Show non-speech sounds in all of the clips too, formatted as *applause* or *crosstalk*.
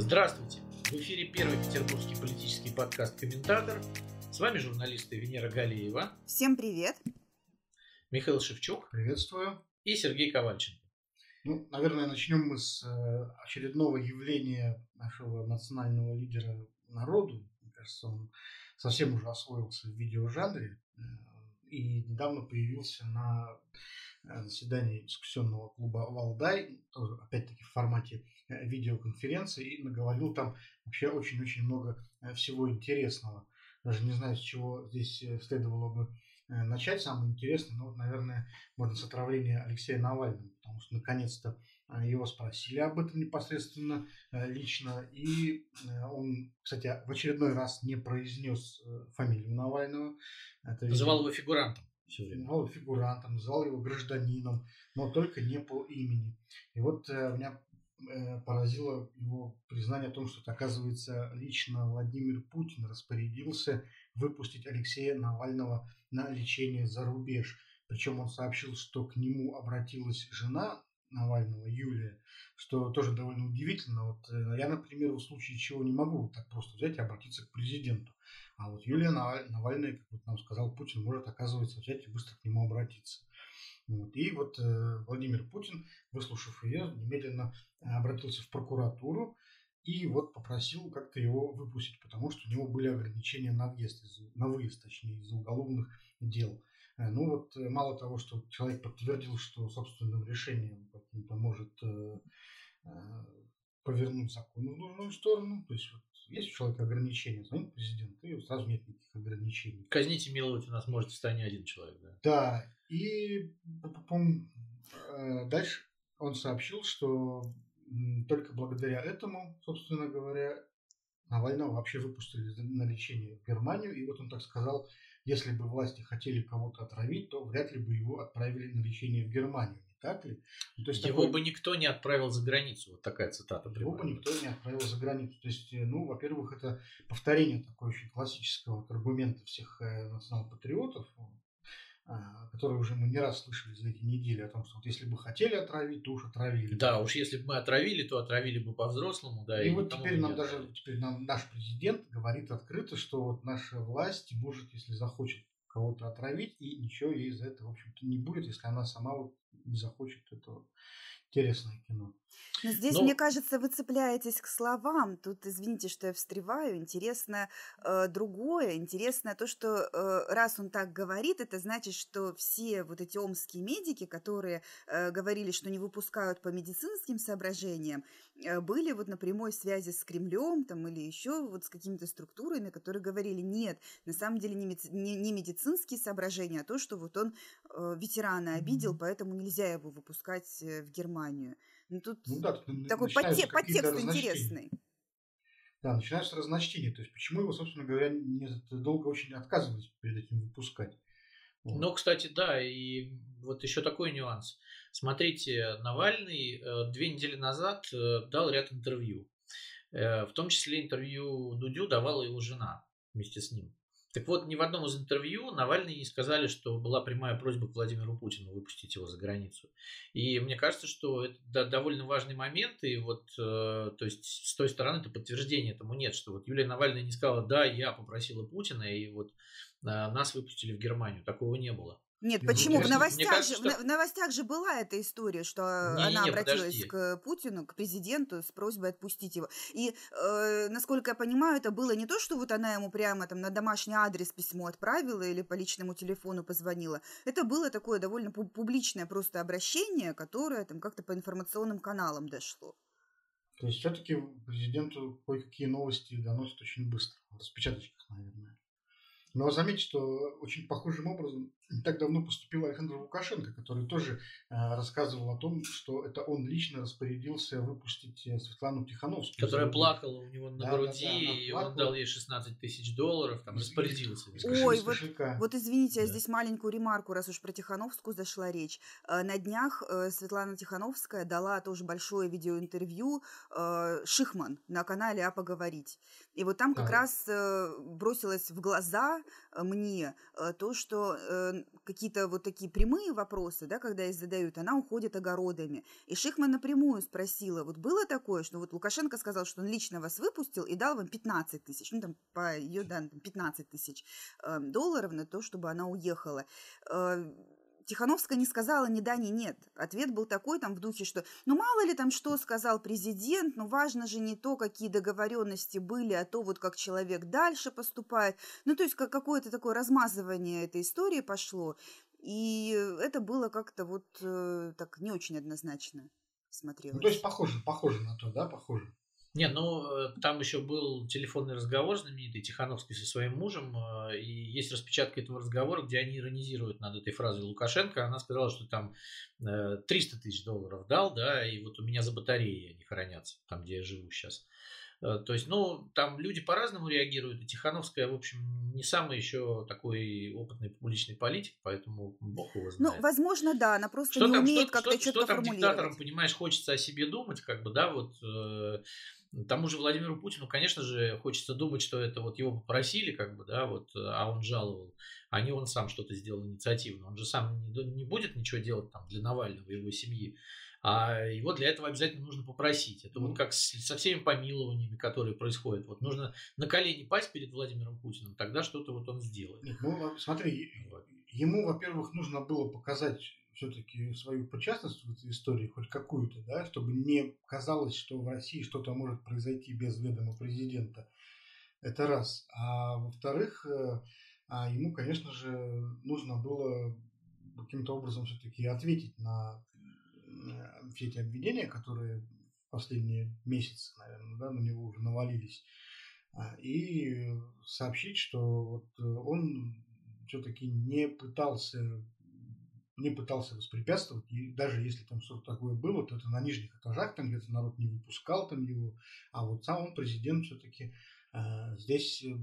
Здравствуйте! В эфире первый петербургский политический подкаст «Комментатор». С вами журналисты Венера Галиева. Всем привет! Михаил Шевчук. Приветствую. И Сергей Ковальченко. Ну, наверное, начнем мы с э, очередного явления нашего национального лидера народу. Мне кажется, он совсем уже освоился в видеожанре э, и недавно появился на заседании дискуссионного клуба «Валдай», опять-таки, в формате видеоконференции, и наговорил там вообще очень-очень много всего интересного. Даже не знаю, с чего здесь следовало бы начать. Самое интересное, ну, наверное, можно с отравления Алексея Навального, потому что наконец-то его спросили об этом непосредственно лично, и он, кстати, в очередной раз не произнес фамилию Навального. Это, называл его фигурантом. Называл его фигурантом, называл его гражданином, но только не по имени. И вот меня поразило его признание о том, что, оказывается, лично Владимир Путин распорядился выпустить Алексея Навального на лечение за рубеж. Причем он сообщил, что к нему обратилась жена Навального, Юлия, что тоже довольно удивительно. Вот э, я, например, в случае чего не могу так просто взять и обратиться к президенту. А вот Юлия Навальная, как вот нам сказал Путин, может, оказывается, взять и быстро к нему обратиться. Вот. И вот э, Владимир Путин, выслушав ее, немедленно обратился в прокуратуру и вот попросил как-то его выпустить, потому что у него были ограничения на въезд, на выезд, точнее, из уголовных дел. Э, ну вот э, мало того, что человек подтвердил, что собственным решением каким-то может э, повернуть закон в нужную сторону, то есть вот есть у человека ограничения, звонит президент, и сразу нет никаких ограничений. Казните миловать у нас может в стане один человек, да? Да, и потом дальше он сообщил, что только благодаря этому, собственно говоря, Навального вообще выпустили на лечение в Германию. И вот он так сказал, если бы власти хотели кого-то отравить, то вряд ли бы его отправили на лечение в Германию. Так ли? Ну, то есть его такой... бы никто не отправил за границу. Вот такая цитата. Его бы никто не отправил за границу. То есть, э, ну, во-первых, это повторение такой очень классического аргумента всех э, национал-патриотов а, которые уже мы не раз слышали за эти недели о том, что вот если бы хотели отравить, то уж отравили. Да, уж если бы мы отравили, то отравили бы по-взрослому, да. И, и вот теперь нам даже теперь нам наш президент говорит открыто, что вот наша власть может, если захочет кого-то отравить, и ничего ей за это, в общем-то, не будет, если она сама вот не захочет этого интересное кино. Но здесь, Но... мне кажется, вы цепляетесь к словам. Тут, извините, что я встреваю. Интересно э, другое. Интересно то, что э, раз он так говорит, это значит, что все вот эти омские медики, которые э, говорили, что не выпускают по медицинским соображениям, э, были вот на прямой связи с Кремлем там, или еще вот с какими-то структурами, которые говорили, нет, на самом деле не, не, не медицинские соображения, а то, что вот он э, ветерана обидел, mm-hmm. поэтому нельзя его выпускать э, в Германию. Ну, тут ну, да, такой подтекст, подтекст интересный. Да, начинаются разночтения. То есть, почему его, собственно говоря, не долго очень отказывались перед этим выпускать. Вот. Ну, кстати, да, и вот еще такой нюанс. Смотрите, Навальный э, две недели назад э, дал ряд интервью. Э, в том числе интервью Дудю давала его жена вместе с ним. Так вот, ни в одном из интервью Навальный не сказали, что была прямая просьба к Владимиру Путину выпустить его за границу. И мне кажется, что это довольно важный момент, и вот, э, то есть, с той стороны это подтверждения этому нет, что вот Юлия Навальная не сказала, да, я попросила Путина, и вот э, нас выпустили в Германию. Такого не было. Нет, почему? В новостях, кажется, же, что... в новостях же была эта история, что не, она не, обратилась подожди. к Путину, к президенту с просьбой отпустить его. И, э, насколько я понимаю, это было не то, что вот она ему прямо там на домашний адрес письмо отправила или по личному телефону позвонила. Это было такое довольно публичное просто обращение, которое там как-то по информационным каналам дошло. То есть все-таки президенту кое-какие новости доносят очень быстро, в распечаточках, наверное. Но заметьте, что очень похожим образом не так давно поступил Александр Лукашенко, который тоже э, рассказывал о том, что это он лично распорядился выпустить э, Светлану Тихановскую. Которая плакала у него на да, груди, да, да, и он дал ей 16 тысяч долларов, там распорядился. Ой, вот, вот извините, да. я здесь маленькую ремарку, раз уж про Тихановскую зашла речь. Э, на днях Светлана Тихановская дала тоже большое видеоинтервью Шихман на канале «А поговорить». И вот там как да. раз бросилось в глаза мне то, что какие-то вот такие прямые вопросы, да, когда их задают, она уходит огородами. И Шихман напрямую спросила, вот было такое, что вот Лукашенко сказал, что он лично вас выпустил и дал вам 15 тысяч, ну там по ее данным 15 тысяч э, долларов на то, чтобы она уехала. Тихановская не сказала ни да, ни нет. Ответ был такой там в духе, что ну мало ли там что сказал президент, но важно же не то, какие договоренности были, а то вот как человек дальше поступает. Ну то есть как какое-то такое размазывание этой истории пошло. И это было как-то вот э, так не очень однозначно смотрелось. Ну, то есть похоже, похоже на то, да, похоже. Не, ну э, там еще был телефонный разговор знаменитый Тихановский со своим мужем, э, и есть распечатка этого разговора, где они иронизируют над этой фразой Лукашенко. Она сказала, что там 300 э, тысяч долларов дал, да, и вот у меня за батареей они хранятся, там, где я живу сейчас. То есть, ну, там люди по-разному реагируют, и Тихановская, в общем, не самый еще такой опытный публичный политик, поэтому бог его ну, знает. Ну, возможно, да, она просто что не там, умеет как-то четко что там диктаторам, понимаешь, хочется о себе думать, как бы, да, вот Тому же Владимиру Путину, конечно же, хочется думать, что это вот его попросили, как бы, да, вот, а он жаловал, а не он сам что-то сделал инициативно. Он же сам не, не будет ничего делать там для Навального и его семьи. А его для этого обязательно нужно попросить. Это вот как с, со всеми помилованиями, которые происходят. Вот нужно на колени пасть перед Владимиром Путиным, тогда что-то вот он сделает. Нет, ну, смотри, ему, во-первых, нужно было показать все-таки свою причастность в этой истории, хоть какую-то, да, чтобы не казалось, что в России что-то может произойти без ведома президента. Это раз. А во-вторых, э, а ему, конечно же, нужно было каким-то образом все-таки ответить на э, все эти обвинения, которые в последние месяцы, наверное, да, на него уже навалились, а, и сообщить, что вот он все-таки не пытался не пытался воспрепятствовать, и даже если там что-то такое было, то это на нижних этажах, там где-то народ не выпускал там его, а вот сам он, президент, все-таки э, здесь э,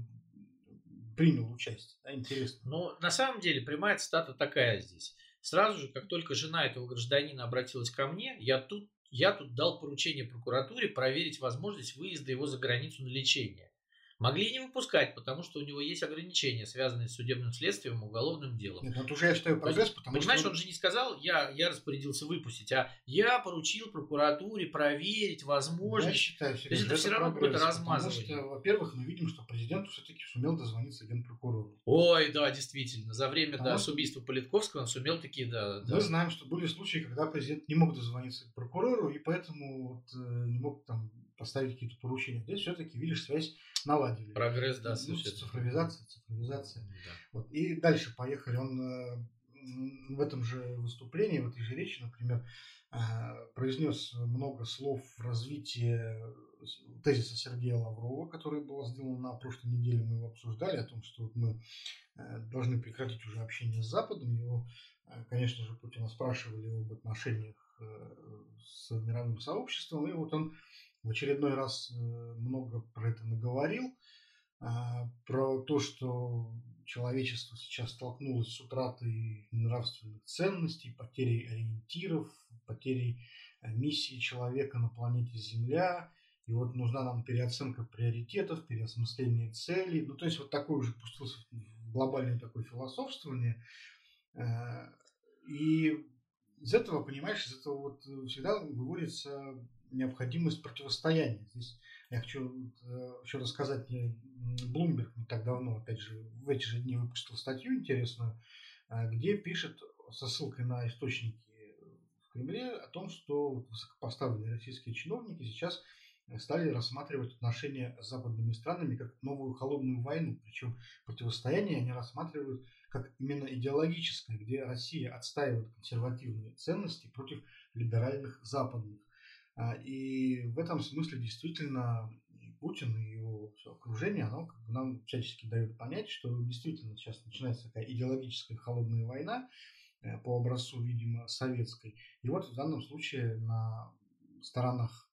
принял участие. Да, интересно. Ну, на самом деле, прямая цитата такая здесь. Сразу же, как только жена этого гражданина обратилась ко мне, я тут, я тут дал поручение прокуратуре проверить возможность выезда его за границу на лечение. Могли не выпускать, потому что у него есть ограничения, связанные с судебным следствием уголовным делом. Нет, это уже я считаю прогресс, потому Понимаешь, что... он же не сказал, я, я распорядился выпустить, а я поручил прокуратуре проверить возможность. Я считаю, есть это, это все равно какое-то размазывание. Потому что, во-первых, мы видим, что президент все-таки сумел дозвониться генпрокурору. Ой, да, действительно. За время да, с убийства Политковского он сумел такие, да. Мы да. знаем, что были случаи, когда президент не мог дозвониться к прокурору, и поэтому вот, э, не мог там поставить какие-то поручения. Здесь все-таки, видишь, связь наладили. Прогресс, да, ну, Цифровизация, цифровизация. Да. Вот. И дальше поехали. Он э, в этом же выступлении, в этой же речи, например, э, произнес много слов в развитии тезиса Сергея Лаврова, который был сделан на прошлой неделе, мы его обсуждали, о том, что мы э, должны прекратить уже общение с Западом. Его, конечно же, Путина спрашивали об отношениях с мировым сообществом, и вот он в очередной раз э, много про это наговорил, а, про то, что человечество сейчас столкнулось с утратой нравственных ценностей, потерей ориентиров, потерей э, миссии человека на планете Земля. И вот нужна нам переоценка приоритетов, переосмысление целей. Ну, то есть вот такое уже пустился в глобальное такое философствование. Э, и из этого, понимаешь, из этого вот всегда выводится необходимость противостояния. Здесь я хочу э, еще рассказать, мне Блумберг не так давно, опять же, в эти же дни выпустил статью интересную, э, где пишет со ссылкой на источники в Кремле о том, что высокопоставленные российские чиновники сейчас стали рассматривать отношения с западными странами как новую холодную войну. Причем противостояние они рассматривают как именно идеологическое, где Россия отстаивает консервативные ценности против либеральных западных. А, и в этом смысле действительно Путин и его все окружение, оно как бы нам всячески дает понять, что действительно сейчас начинается такая идеологическая холодная война э, по образцу, видимо, советской. И вот в данном случае на сторонах,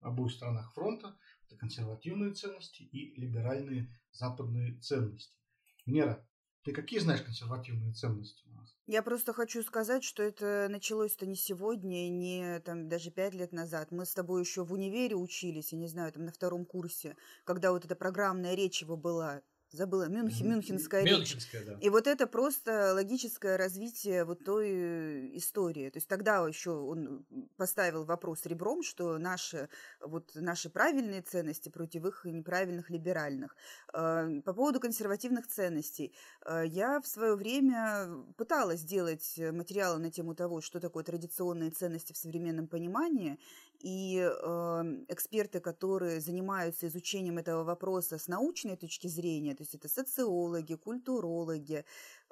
обоих сторонах фронта это консервативные ценности и либеральные западные ценности. Нера, ты какие знаешь консервативные ценности? Я просто хочу сказать, что это началось-то не сегодня, не там даже пять лет назад. Мы с тобой еще в универе учились, я не знаю, там на втором курсе, когда вот эта программная речь его была забыла, Мюнхен, Мюнхенская Мюнхенская, речь. да. И вот это просто логическое развитие вот той э, истории. То есть тогда еще он поставил вопрос ребром, что наши, вот наши правильные ценности против их неправильных либеральных. Э, по поводу консервативных ценностей. Э, я в свое время пыталась сделать материалы на тему того, что такое традиционные ценности в современном понимании, и э, эксперты, которые занимаются изучением этого вопроса с научной точки зрения, то есть это социологи, культурологи,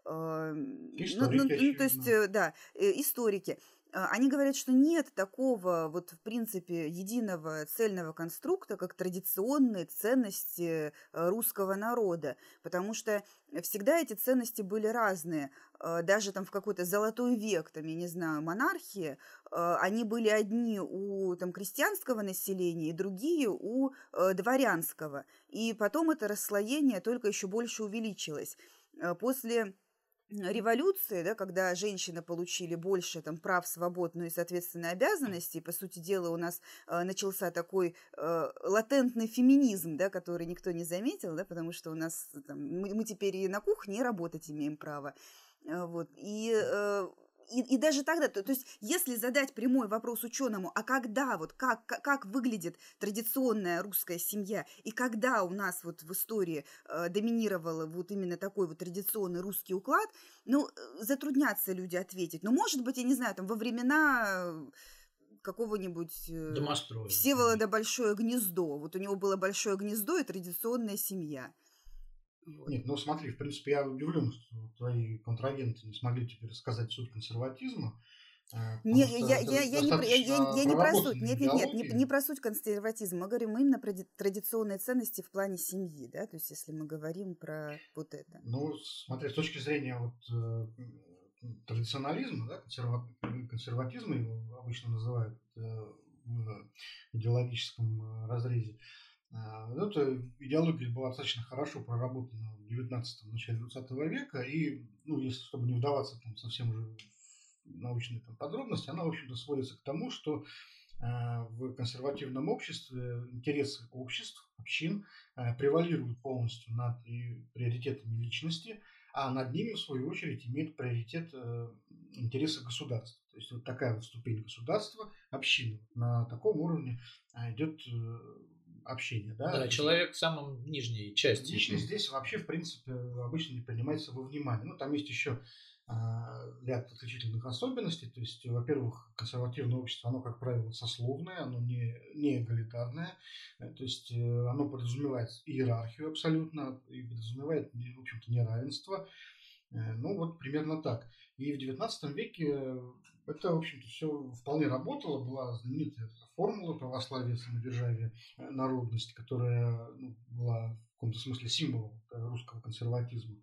э, ну, ну, ну, то есть, да, историки, они говорят, что нет такого вот, в принципе, единого цельного конструкта, как традиционные ценности э, русского народа, потому что всегда эти ценности были разные. А, даже там в какой-то золотой век, там, я не знаю, монархии, а, они были одни у там, крестьянского населения и другие у э, дворянского. И потом это расслоение только еще больше увеличилось. После революции, да, когда женщины получили больше там, прав, свобод, ну и, соответственно, обязанностей, по сути дела, у нас э, начался такой э, латентный феминизм, да, который никто не заметил, да, потому что у нас там, мы, мы теперь и на кухне работать имеем право. Э, вот. И э, и, и даже тогда, то, то есть, если задать прямой вопрос ученому, а когда вот как, как, как выглядит традиционная русская семья, и когда у нас вот в истории э, доминировал вот именно такой вот традиционный русский уклад, ну, э, затруднятся люди ответить. Ну, может быть, я не знаю, там во времена какого-нибудь э, Всеволода Большое Гнездо. Вот у него было Большое Гнездо и традиционная семья. Нет, ну смотри, в принципе, я удивлен, что твои контрагенты не смогли тебе рассказать суть консерватизма. Э, не, я, я, я, не, я, я, я не про суть, нет, нет, нет, не, не про суть консерватизма. Мы говорим именно про традиционные ценности в плане семьи, да, то есть если мы говорим про вот это. Ну, смотри, с точки зрения вот э, традиционализма, да, консерва, консерватизма его обычно называют э, в идеологическом разрезе, а, эта идеология была достаточно хорошо проработана в 19 начале 20 века, и, ну, если чтобы не вдаваться там совсем уже в научные там, подробности, она, в общем-то, сводится к тому, что э, в консервативном обществе интересы обществ, общин э, превалируют полностью над приоритетами личности, а над ними, в свою очередь, имеет приоритет э, интересы государства. То есть вот такая вот ступень государства, община. На таком уровне идет общения. Да, да человек в самом нижней части. Личность здесь вообще, в принципе, обычно не принимается во внимание. Ну, там есть еще а, ряд отличительных особенностей. То есть, во-первых, консервативное общество, оно, как правило, сословное, оно не, не эгалитарное. Э, то есть, э, оно подразумевает иерархию абсолютно и подразумевает, в общем-то, неравенство. Э, ну, вот примерно так. И в XIX веке это, в общем-то, все вполне работало. Была знаменитая формула православия, самодержавия, э, народности, которая ну, была в каком-то смысле символом русского консерватизма.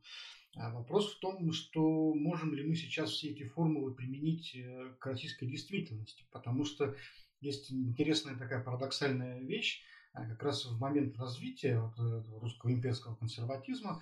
А вопрос в том, что можем ли мы сейчас все эти формулы применить э, к российской действительности, потому что есть интересная такая парадоксальная вещь, а как раз в момент развития вот русского имперского консерватизма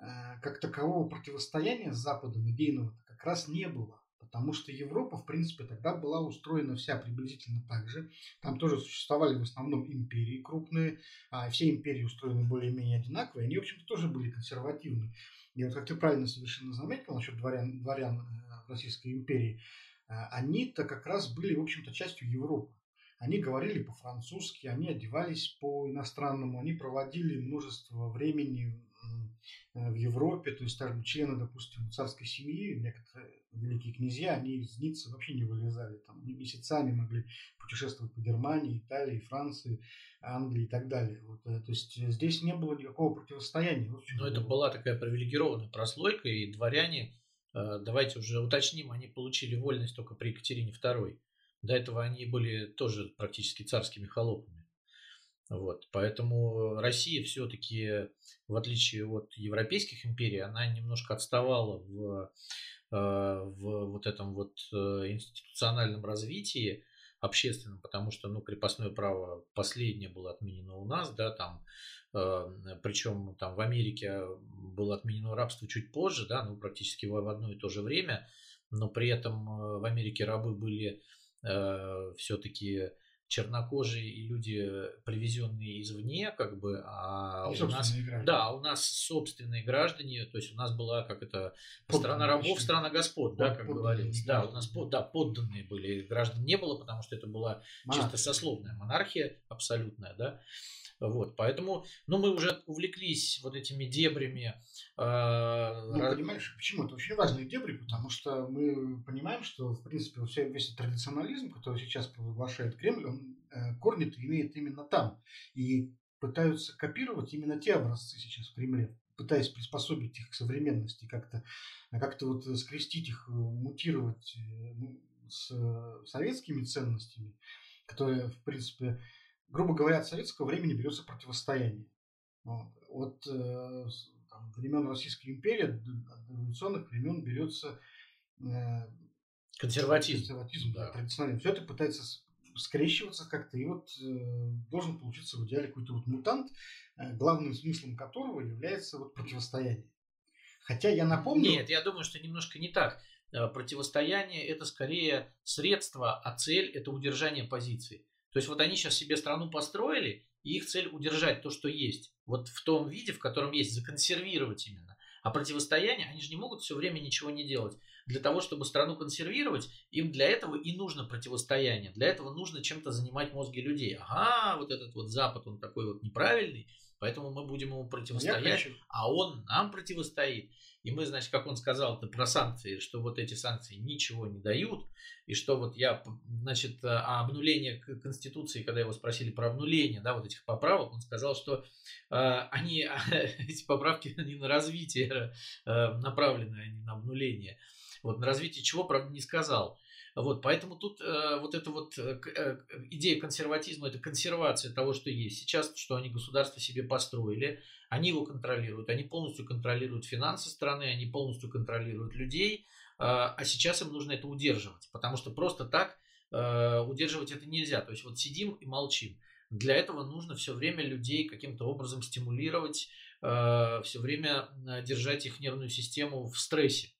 э, как такового противостояния с Западом идейного как раз не было. Потому что Европа, в принципе, тогда была устроена вся приблизительно так же. Там тоже существовали в основном империи крупные, а все империи устроены более-менее одинаковые, они, в общем-то, тоже были консервативны. И вот, как ты правильно совершенно заметил насчет дворян, дворян э, Российской империи, э, они-то как раз были, в общем-то, частью Европы. Они говорили по-французски, они одевались по-иностранному, они проводили множество времени в Европе, то есть, скажем, члены, допустим, царской семьи, некоторые великие князья, они из Ниццы вообще не вылезали, там, они месяцами могли путешествовать по Германии, Италии, Франции, Англии и так далее. Вот, э, то есть, здесь не было никакого противостояния. Вот, Но это была такая привилегированная прослойка, и дворяне, э, давайте уже уточним, они получили вольность только при Екатерине II. До этого они были тоже практически царскими холопами. Вот, поэтому Россия все-таки, в отличие от европейских империй, она немножко отставала в, э, в вот этом вот э, институциональном развитии общественном, потому что, ну, крепостное право последнее было отменено у нас, да, там, э, причем там в Америке было отменено рабство чуть позже, да, ну, практически в одно и то же время, но при этом в Америке рабы были все-таки чернокожие и люди, привезенные извне, как бы, а у нас, граждане. да, у нас собственные граждане, то есть у нас была как это страна рабов, страна господ, да, как говорилось, да, у нас под, да, подданные были, граждан не было, потому что это была монархия. чисто сословная монархия абсолютная, да, вот, поэтому, ну, мы уже увлеклись вот этими дебрями. Э, ну, понимаешь, почему? Это очень важные дебри, потому что мы понимаем, что, в принципе, весь этот традиционализм, который сейчас провозглашает Кремль, он э, корни имеет именно там. И пытаются копировать именно те образцы сейчас в Кремле, пытаясь приспособить их к современности, как-то как вот скрестить их, мутировать э, ну, с советскими ценностями, которые, в принципе, грубо говоря, от советского времени берется противостояние. Вот, от э, там, времен Российской империи, от революционных времен берется э, консерватизм. Консерватизм, да, традиционный. Все это пытается скрещиваться как-то, и вот э, должен получиться в идеале какой-то вот мутант, э, главным смыслом которого является вот противостояние. Хотя я напомню... Нет, я думаю, что немножко не так. Противостояние – это скорее средство, а цель – это удержание позиции. То есть вот они сейчас себе страну построили, и их цель удержать то, что есть. Вот в том виде, в котором есть, законсервировать именно. А противостояние, они же не могут все время ничего не делать. Для того, чтобы страну консервировать, им для этого и нужно противостояние. Для этого нужно чем-то занимать мозги людей. Ага, вот этот вот Запад, он такой вот неправильный, поэтому мы будем ему противостоять, а он нам противостоит. И мы, значит, как он сказал про санкции, что вот эти санкции ничего не дают, и что вот я, значит, а обнуление Конституции, когда его спросили про обнуление, да, вот этих поправок, он сказал, что э, они, *laughs* эти поправки, они на развитие э, направлены, а не на обнуление. Вот на развитие чего, правда, не сказал. Вот, поэтому тут э, вот эта вот э, э, идея консерватизма, это консервация того, что есть. Сейчас, что они государство себе построили, они его контролируют, они полностью контролируют финансы страны, они полностью контролируют людей, э, а сейчас им нужно это удерживать, потому что просто так э, удерживать это нельзя. То есть вот сидим и молчим. Для этого нужно все время людей каким-то образом стимулировать, э, все время держать их нервную систему в стрессе.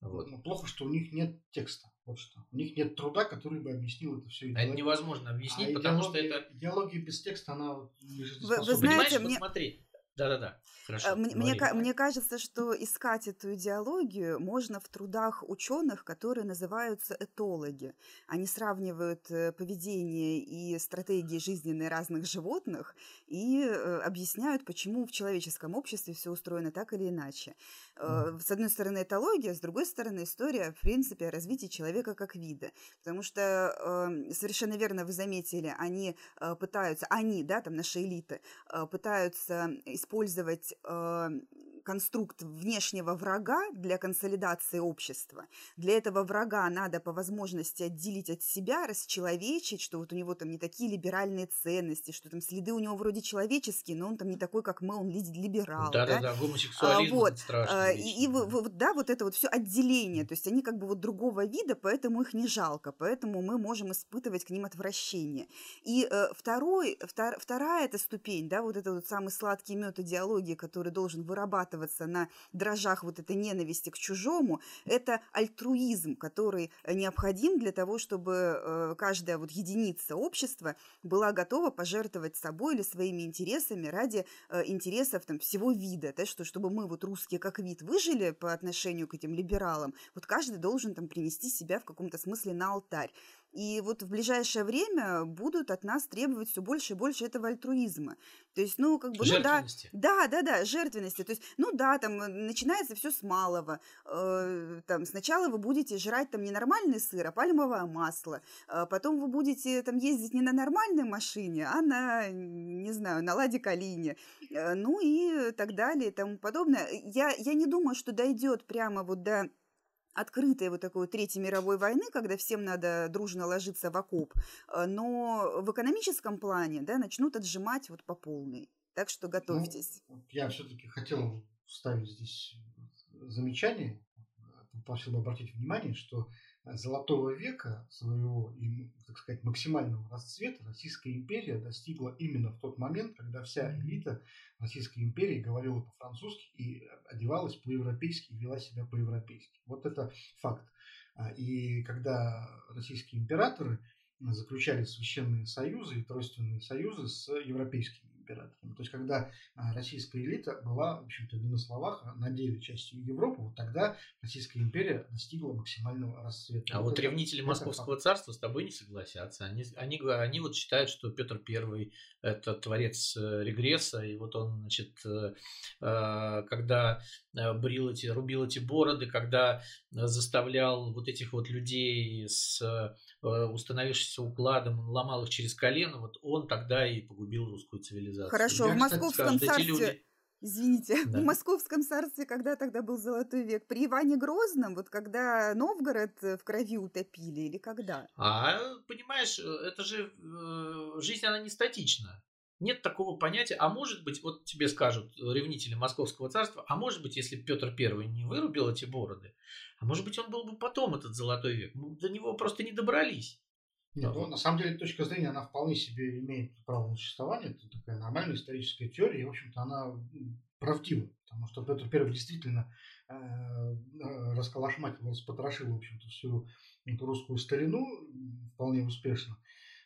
Вот. Но ну, плохо, что у них нет текста. Вот что. У них нет труда, который бы объяснил это все. А это невозможно объяснить, а потому что это... Идеология без текста, она... Вы, вы знаете, Понимаешь, мне... вот смотри, да-да-да. Хорошо, э, мне, мне, мне кажется, что искать эту идеологию можно в трудах ученых, которые называются этологи. Они сравнивают э, поведение и стратегии жизненные разных животных и э, объясняют, почему в человеческом обществе все устроено так или иначе. С одной стороны, этология, с другой стороны, история, в принципе, о развитии человека как вида. Потому что эм, совершенно верно вы заметили, они пытаются, они, да, там наши элиты, пытаются использовать э, конструкт внешнего врага для консолидации общества. Для этого врага надо по возможности отделить от себя, расчеловечить, что вот у него там не такие либеральные ценности, что там следы у него вроде человеческие, но он там не такой, как мы, он либерал. Да-да-да, гомосексуализм а, вот. страшно. И, и вот, да, вот это вот все отделение, то есть они как бы вот другого вида, поэтому их не жалко, поэтому мы можем испытывать к ним отвращение. И э, второй, втор, вторая эта ступень, да, вот это вот самый сладкий мед идеологии, который должен вырабатывать вырабатываться на дрожжах вот этой ненависти к чужому, это альтруизм, который необходим для того, чтобы э, каждая вот единица общества была готова пожертвовать собой или своими интересами ради э, интересов там, всего вида, да, что, чтобы мы вот русские как вид выжили по отношению к этим либералам, вот каждый должен там принести себя в каком-то смысле на алтарь. И вот в ближайшее время будут от нас требовать все больше и больше этого альтруизма. То есть, ну, как бы, ну да, да, да, да, жертвенности. То есть, ну да, там э, начинается все с малого. Э, там сначала вы будете жрать там не нормальный сыр, а пальмовое масло. Э, потом вы будете там ездить не на нормальной машине, а на, не знаю, на Ладе Калине. Э, ну и так далее и тому подобное. Я, я не думаю, что дойдет прямо вот до открытой вот такой Третьей мировой войны, когда всем надо дружно ложиться в окоп, э, но в экономическом плане да, начнут отжимать вот по полной. Так что готовьтесь. Ну, я все-таки хотел вставить здесь замечание, попросил бы обратить внимание, что золотого века своего и, так сказать, максимального расцвета Российская империя достигла именно в тот момент, когда вся элита Российской империи говорила по-французски и одевалась по-европейски и вела себя по-европейски. Вот это факт. А, и когда российские императоры заключали священные союзы и тройственные союзы с европейскими императорами. То есть, когда а, российская элита была, в общем-то, не на словах, а на деле частью Европы, вот тогда Российская империя достигла максимального расцвета. А вот, вот ревнители это, Московского это царства с тобой не согласятся. Они, они, они вот считают, что Петр Первый это творец э, регресса, и вот он, значит, э, э, когда брил эти, рубил эти бороды, когда заставлял вот этих вот людей с установившимся укладом, ломал их через колено, вот он тогда и погубил русскую цивилизацию. Хорошо, Я, в Московском царстве... Люди... Извините, *laughs* да. в Московском царстве, когда тогда был Золотой век, при Иване Грозном, вот когда Новгород в крови утопили или когда? А, понимаешь, это же э, жизнь, она не статична. Нет такого понятия, а может быть, вот тебе скажут ревнители Московского царства, а может быть, если Петр Первый не вырубил эти бороды, а может быть, он был бы потом этот золотой век. Мы до него просто не добрались. Нет, ну, на самом деле точка зрения, она вполне себе имеет право на существование. Это такая нормальная историческая теория, и, в общем-то, она правдива. Потому что Петр Первый действительно э, э, расколошматил, распотрошил, в общем-то, всю эту русскую старину вполне успешно.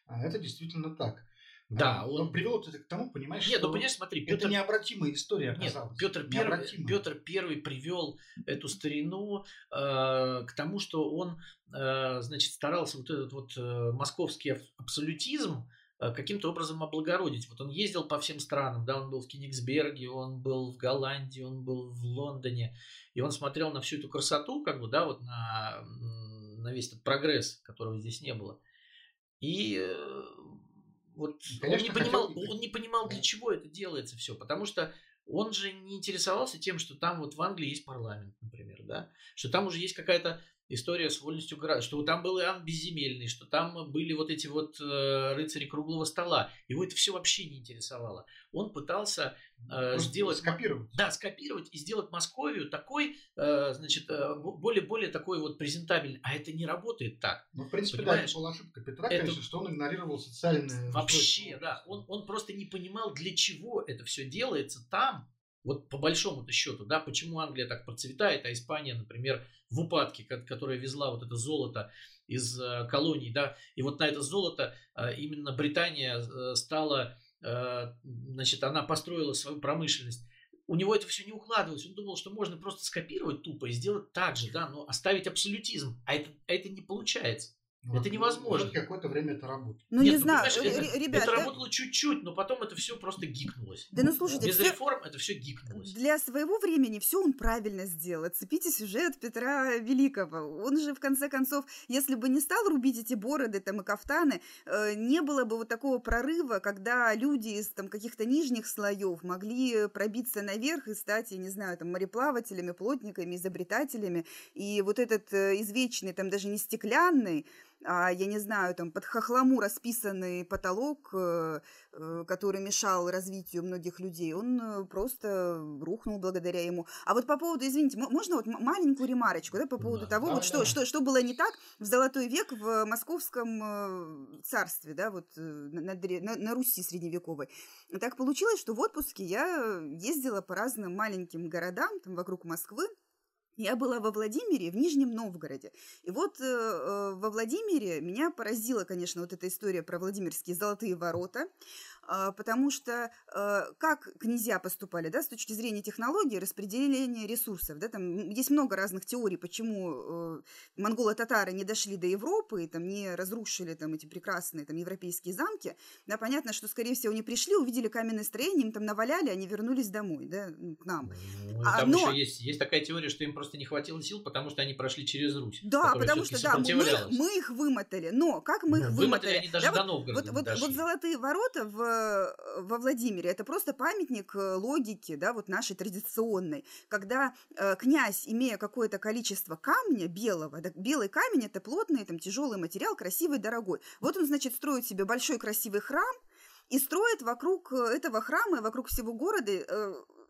А это действительно так. Да, он, он привел это к тому, понимаешь, Нет, ну, что ну, понимаешь, смотри, Петр... это необратимая история оказалась. Нет, Петр Первый, Петр Первый привел эту старину э, к тому, что он, э, значит, старался вот этот вот э, московский абсолютизм э, каким-то образом облагородить. Вот он ездил по всем странам, да, он был в Кенигсберге, он был в Голландии, он был в Лондоне, и он смотрел на всю эту красоту, как бы, да, вот на, на весь этот прогресс, которого здесь не было. И э, вот Конечно, он не понимал, хотел... он не понимал, для чего это делается все, потому что он же не интересовался тем, что там вот в Англии есть парламент, например, да, что там уже есть какая-то история с вольностью города, что там был Иоанн Безземельный, что там были вот эти вот э, рыцари круглого стола. Его это все вообще не интересовало. Он пытался э, сделать... Скопировать. Да, скопировать и сделать Московию такой, э, значит, э, более-более такой вот презентабельный. А это не работает так. Ну, в принципе, Понимаешь? да, это была ошибка Петра, это... конечно, что он игнорировал социальные... Вообще, да. Он, он просто не понимал, для чего это все делается там, вот по большому-то счету, да, почему Англия так процветает, а Испания, например, в упадке, которая везла вот это золото из э, колоний, да, и вот на это золото э, именно Британия э, стала, значит, она построила свою промышленность. У него это все не укладывалось. Он думал, что можно просто скопировать тупо и сделать так же, да, но оставить абсолютизм. А это, а это не получается. Вот, это невозможно. Может, какое-то время это работает. Ну, Нет, не ну, знаю, это, ребят, это да... работало чуть-чуть, но потом это все просто гикнулось. Да ну слушайте, без все... реформ это все гикнулось. Для своего времени все он правильно сделал. Цепите сюжет Петра Великого. Он же в конце концов, если бы не стал рубить эти бороды там и кафтаны, э, не было бы вот такого прорыва, когда люди из там каких-то нижних слоев могли пробиться наверх и стать, я не знаю, там мореплавателями, плотниками, изобретателями. И вот этот э, извечный, там даже не стеклянный, я не знаю, там под хохлому расписанный потолок, э, э, который мешал развитию многих людей, он э, просто рухнул благодаря ему. А вот по поводу, извините, можно вот маленькую ремарочку, да, по поводу да, того, да, вот да. Что, что, что было не так в Золотой век в Московском царстве, да, вот на, на, на Руси средневековой. Так получилось, что в отпуске я ездила по разным маленьким городам, там вокруг Москвы, я была во Владимире, в Нижнем Новгороде. И вот э, э, во Владимире меня поразила, конечно, вот эта история про Владимирские золотые ворота. А, потому что а, как князья поступали, да, с точки зрения технологии распределения ресурсов, да, там есть много разных теорий, почему э, монголо-татары не дошли до Европы, и там не разрушили там эти прекрасные там европейские замки, да, понятно, что, скорее всего, они пришли, увидели каменное строение, им там наваляли, они вернулись домой, да, к нам. Ну, а, там но... еще есть, есть такая теория, что им просто не хватило сил, потому что они прошли через Русь. Да, потому что, да, мы, мы их вымотали, но как мы их ну, вымотали? Вымотали они даже да, до Новгорода вот, вот, вот золотые ворота в Э, во Владимире. Это просто памятник э, логики, да, вот нашей традиционной, когда э, князь, имея какое-то количество камня белого, да, белый камень это плотный, там тяжелый материал, красивый, дорогой. Вот он, значит, строит себе большой красивый храм и строит вокруг этого храма и вокруг всего города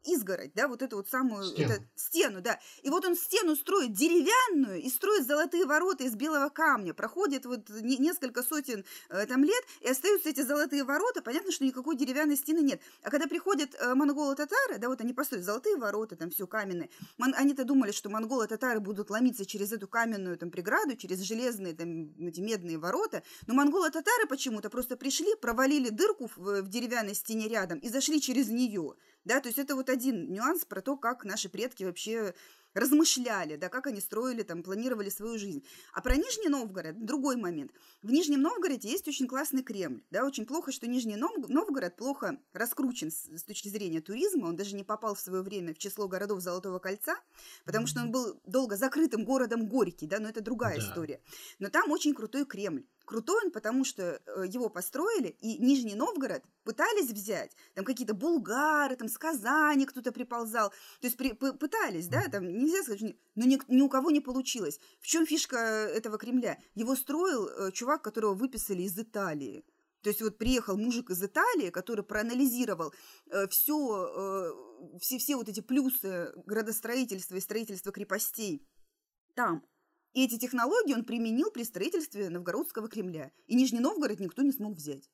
изгородь, да, вот эту вот самую Стену. это, стену, да. И вот он стену строит деревянную и строит золотые ворота из белого камня. Проходит вот не- несколько сотен э, там лет, и остаются эти золотые ворота. Понятно, что никакой деревянной стены нет. А когда приходят э, монголо-татары, да, вот они построят золотые ворота, там все каменные, Мон- они-то думали, что монголо-татары будут ломиться через эту каменную там преграду, через железные там эти медные ворота, но монголо-татары почему-то просто пришли, провалили дырку в, в деревянной стене рядом и зашли через нее. Да, то есть это вот один нюанс про то, как наши предки вообще размышляли, да, как они строили, там, планировали свою жизнь. А про Нижний Новгород другой момент. В Нижнем Новгороде есть очень классный Кремль, да, очень плохо, что Нижний Нов- Новгород плохо раскручен с, с точки зрения туризма, он даже не попал в свое время в число городов Золотого кольца, потому что он был долго закрытым городом Горький, да, но это другая Да. история. Но там очень крутой Кремль. Крутой он, потому что э, его построили, и Нижний Новгород пытались взять. Там какие-то булгары, там с Казани кто-то приползал. То есть при- пытались, да, там нельзя сказать, но ни, ни у кого не получилось. В чем фишка этого Кремля? Его строил э, чувак, которого выписали из Италии. То есть вот приехал мужик из Италии, который проанализировал все, все, все вот эти плюсы градостроительства и строительства крепостей там. И эти технологии он применил при строительстве Новгородского Кремля. И Нижний Новгород никто не смог взять.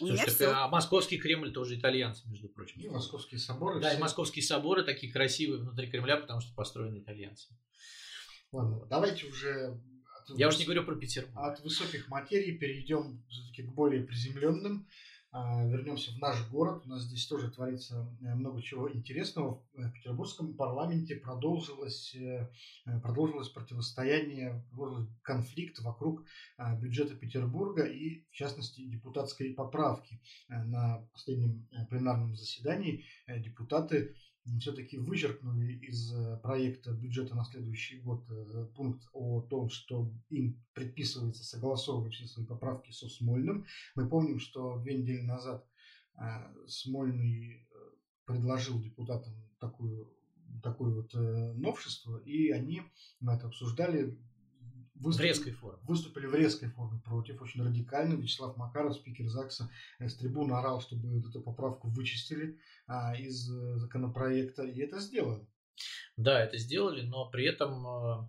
У меня Слушай, все. а Московский Кремль тоже итальянцы, между прочим. И московские соборы. Да, и все. московские соборы такие красивые внутри Кремля, потому что построены итальянцами. Ладно, давайте уже от, Я уж не говорю про Петербург. от высоких материй перейдем все-таки к более приземленным. А, Вернемся в наш город. У нас здесь тоже творится э, много чего интересного. В э, петербургском парламенте продолжилось, э, продолжилось противостояние, продолжилось конфликт вокруг а, бюджета Петербурга и, в частности, депутатской поправки. На последнем пленарном заседании депутаты все-таки вычеркнули из э, проекта бюджета на следующий год э, пункт о том, что им предписывается согласовывать все свои поправки со Смольным. Мы помним, что две недели назад э, Смольный предложил депутатам такую, такое вот новшество, и они мы это обсуждали. В выступили- резкой форме. выступили в резкой форме против, очень радикально. Вячеслав Макаров, спикер ЗАГСа, э, с трибуны орал, чтобы эту поправку вычистили а, из э, законопроекта, и это сделали. Да, это сделали, но при этом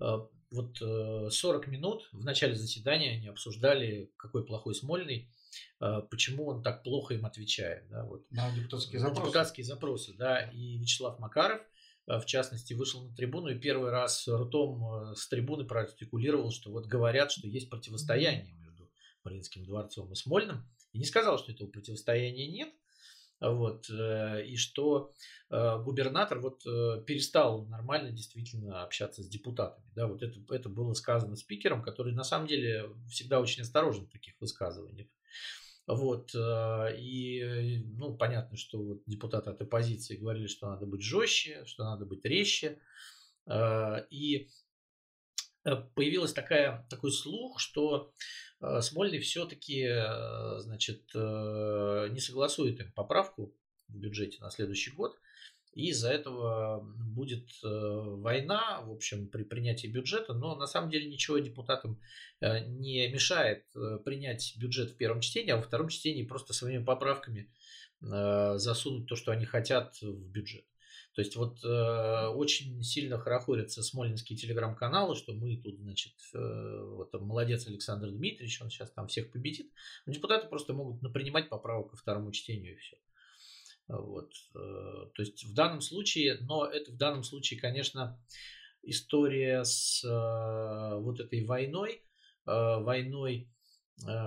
э, вот э, 40 минут в начале заседания они обсуждали, какой плохой Смольный, почему он так плохо им отвечает. Да, вот. На депутатские запросы. депутатские запросы, да. И Вячеслав Макаров, в частности, вышел на трибуну и первый раз ртом э, с трибуны проартикулировал, что вот говорят, что есть противостояние между Мариинским дворцом и Смольным. И не сказал, что этого противостояния нет. Вот, э, и что э, губернатор вот э, перестал нормально действительно общаться с депутатами. Да, вот это, это было сказано спикером, который на самом деле всегда очень осторожен в таких высказываниях. Вот, э, и, ну, понятно, что вот депутаты от оппозиции говорили, что надо быть жестче, что надо быть резче. Э, И э, появилась такая, такой слух, что Смольный все-таки, значит, не согласует им поправку в бюджете на следующий год. И из-за этого будет э, война, в общем, при принятии бюджета. Но на самом деле ничего депутатам э, не мешает э, принять бюджет в первом чтении, а во втором чтении просто своими поправками засунуть то, что они хотят в бюджет. То есть вот э, очень сильно хорохорятся смольнинские телеграм-каналы, что мы тут, значит, э, вот молодец Александр Дмитриевич, он сейчас там всех победит. Но депутаты просто могут напринимать поправок ко второму чтению и все. Вот. э, То есть в данном случае, но это в данном случае, конечно, история с э, вот этой войной, э, войной,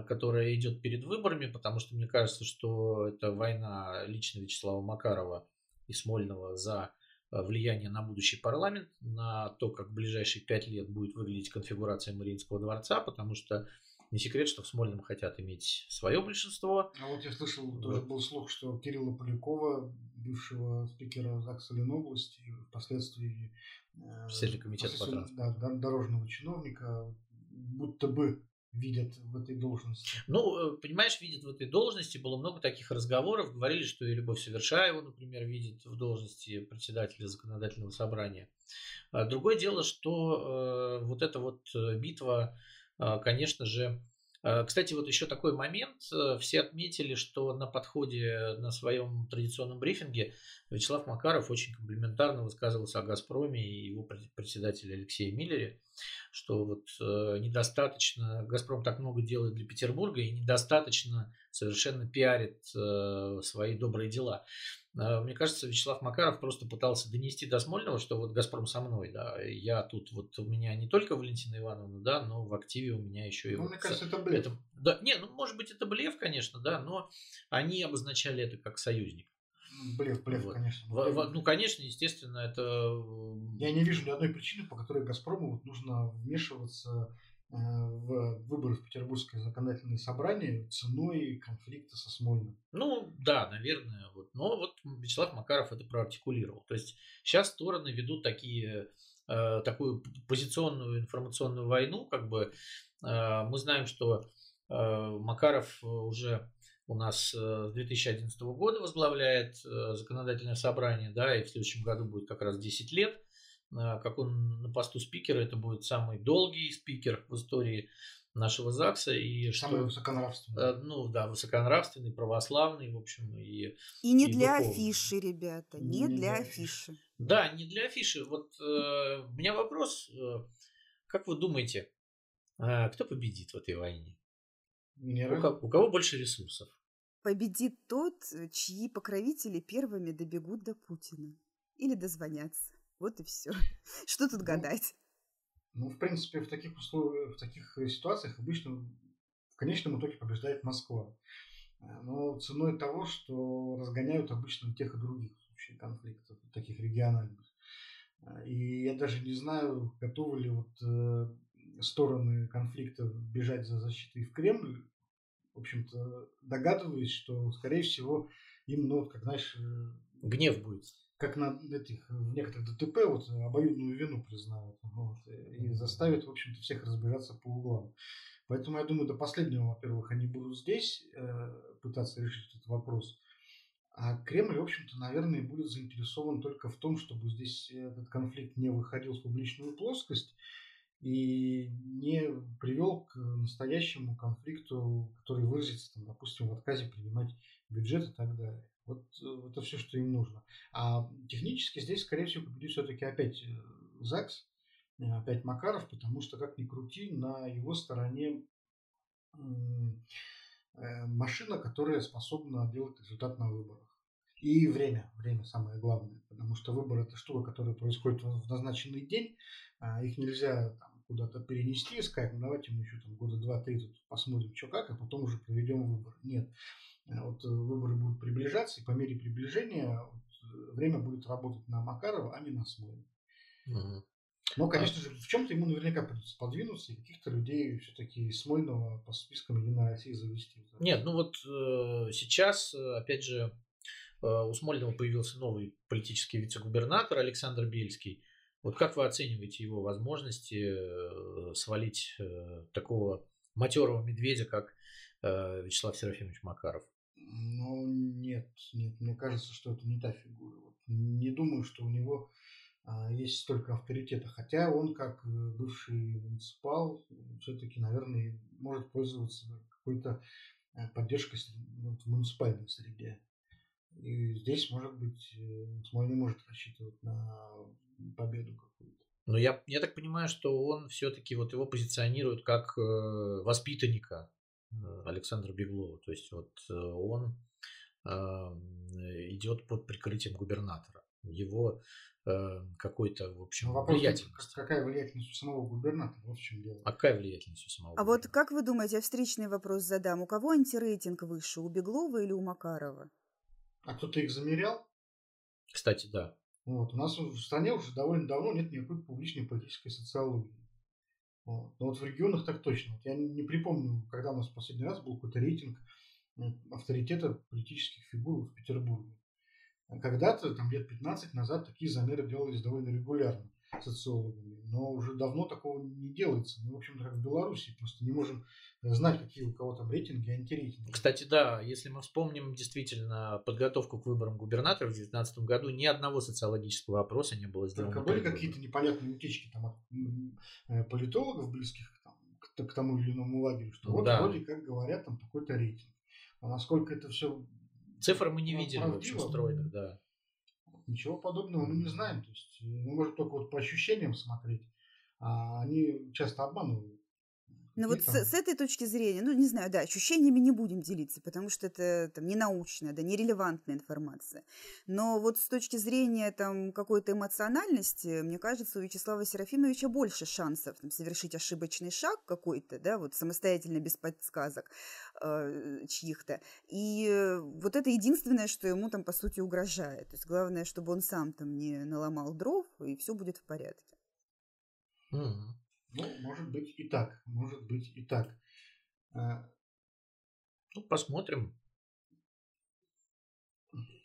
которая идет перед выборами, потому что мне кажется, что это война лично Вячеслава Макарова и Смольного за влияние на будущий парламент, на то, как в ближайшие пять лет будет выглядеть конфигурация Мариинского дворца, потому что не секрет, что в Смольном хотят иметь свое большинство. А вот я слышал, Вот. тоже был слух, что Кирилла Полякова, бывшего спикера ЗАГСа Ленобласти, впоследствии э, Председателя комитета по впоследствии, да, дорожного чиновника, будто бы видят в этой должности. Ну, э, понимаешь, видят в этой должности, было много таких разговоров, говорили, что и Любовь Совершаева, например, видит в должности председателя законодательного собрания. А Другое дело, что э, вот эта вот э, битва, конечно же, Э, кстати, вот еще такой момент. Э, все отметили, что на подходе на своем традиционном брифинге Вячеслав Макаров очень комплиментарно высказывался о «Газпроме» и его председателе Алексее Миллере, что вот э, недостаточно, «Газпром» так много делает для Петербурга и недостаточно совершенно пиарит свои добрые дела. А, мне кажется, Вячеслав Макаров просто пытался донести до Смольного, что вот «Газпром» со мной, да, я тут, вот у меня не только Валентина Ивановна, да, но в активе у меня еще и... Ну, вот, мне кажется, это блеф. Это, да, не, ну, может быть, это блеф, конечно, да, но они обозначали это как союзник. Ну, блеф, блеф, вот. конечно. В, в, ну, конечно, естественно, это... Я не вижу ни одной причины, по которой «Газпрому» вот нужно вмешиваться Э, в выборы в Петербургское законодательное собрание ценой конфликта со Смольным. Ну, да, наверное. Вот. Но вот Вячеслав Макаров это проартикулировал. То есть сейчас стороны ведут такие, э, такую позиционную информационную войну. Как бы, э, мы знаем, что Макаров уже у нас с 2011 года возглавляет законодательное собрание, да, и в следующем году будет как раз 10 лет. А, как он на посту спикера, это будет самый долгий спикер в истории нашего ЗАГСа. И самый что, высоконравственный. Э, ну да, высоконравственный, православный, в общем. И, и не и для духовный. афиши, ребята, не, не для афиши. Да, не для афиши. Вот э, у меня вопрос, э, как вы думаете, э, кто победит в этой войне? У, у кого больше ресурсов? Победит тот, чьи покровители первыми добегут до Путина. Или дозвонятся. Вот и все. *laughs* Что тут ну, гадать? Ну, в принципе, в таких условиях, в таких ситуациях обычно в конечном итоге побеждает Москва. Э, но ценой того, что разгоняют обычно тех и других вообще конфликтов, таких региональных. Э, и я даже не знаю, готовы ли вот э, стороны конфликта бежать за защитой в Кремль. В общем-то, догадываюсь, что, скорее всего, им, ну, как знаешь... Гнев будет как на этих, в некоторых ДТП вот обоюдную вину признают вот, и заставят, в общем-то, всех разбираться по углам. Поэтому я думаю, до последнего, во-первых, они будут здесь э, пытаться решить этот вопрос. А Кремль, в общем-то, наверное, будет заинтересован только в том, чтобы здесь этот конфликт не выходил в публичную плоскость и не привел к настоящему конфликту, который выразится, там, допустим, в отказе принимать бюджет и так далее. Вот э, это все, что им нужно. А технически здесь, скорее всего, победит все-таки опять э, ЗАГС, э, опять Макаров, потому что, как ни крути, на его стороне машина, которая способна делать результат на выборах. И время, время самое главное, потому что выбор это штука, которая происходит в назначенный день, а их нельзя там, куда-то перенести и сказать, ну давайте мы еще там года два-три тут посмотрим, что как, а потом уже проведем выбор. Нет, Э, вот э, выборы будут приближаться, и по мере приближения вот, э, время будет работать на Макарова, а не на Смольного. Угу. Но, конечно а... же, в чем-то ему наверняка придется подвинуться, и каких-то людей все-таки Смольного по спискам Единой России завести. Нет, ну вот э, сейчас, опять же, э, у Смольного появился новый политический вице-губернатор Александр Бельский. Вот как вы оцениваете его возможности э, свалить э, такого матерого медведя, как э, Вячеслав Серафимович Макаров? Ну, нет, нет, мне кажется, что это не та фигура. Вот, не думаю, что у него а, есть столько авторитета. Хотя он, как бывший муниципал, все-таки, наверное, может пользоваться какой-то поддержкой ну, в муниципальной среде. И здесь, может быть, Смольный может рассчитывать на победу какую-то. Но я, я так понимаю, что он все-таки вот его позиционирует как э, воспитанника Э, Александра Беглова. То есть вот э, он идет под прикрытием губернатора. Его э, какой-то, в общем, ну, вопрос, влиятельность. Какая влиятельность у самого губернатора? Вот в чем дело. А какая влиятельность у самого А вот как вы думаете, я встречный вопрос задам. У кого антирейтинг выше, у Беглова или у Макарова? А кто-то их замерял? Кстати, да. Вот. У нас в стране уже довольно давно нет никакой публичной политической социологии. Вот. Но вот в регионах так точно. Вот я не припомню, когда у нас в последний раз был какой-то рейтинг авторитета политических фигур в Петербурге. Когда-то, там лет 15 назад, такие замеры делались довольно регулярно социологами. Но уже давно такого не делается. Мы, в общем-то, как в Беларуси, просто не можем э, знать, какие у кого там рейтинги, антирейтинги. Кстати, да, если мы вспомним действительно подготовку к выборам губернатора в 2019 году, ни одного социологического опроса не было сделано. Только были какие-то непонятные утечки там, от э, политологов, близких там, к тому или иному лагерю, что вот Да. вроде как говорят там такой-то рейтинг. А насколько это все Цифр мы не Ну, видели, в общем, правдиво. стройных, да. Ничего подобного мы не знаем. То есть мы можем только вот по ощущениям смотреть, а они часто обманывают. Ну вот там- с, с этой точки зрения, ну не знаю, да, ощущениями не будем делиться, потому что это там не научная, да, нерелевантная информация. Но вот с точки зрения там какой-то эмоциональности, мне кажется, у Вячеслава Серафимовича больше шансов там, совершить ошибочный шаг какой-то, да, вот самостоятельно без подсказок э, чьих-то. И э, вот это единственное, что ему там по сути угрожает. То есть главное, чтобы он сам там не наломал дров, и все будет в порядке. Мгм. Ну, может быть и так, может быть и так. А, Ну, посмотрим.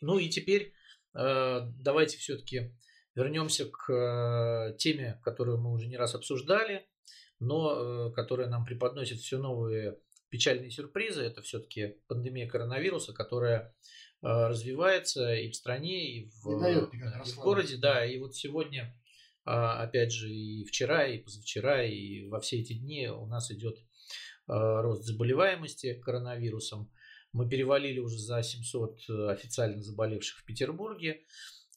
Ну и теперь э, давайте все-таки вернемся к э, теме, которую мы уже не раз обсуждали, но э, которая нам преподносит все новые печальные сюрпризы. Это все-таки пандемия коронавируса, которая э, развивается и в стране, и в, Не дает и в городе. Да, и вот сегодня, опять же, и вчера, и позавчера, и во все эти дни у нас идет э, рост заболеваемости коронавирусом. Мы перевалили уже за 700 официально заболевших в Петербурге.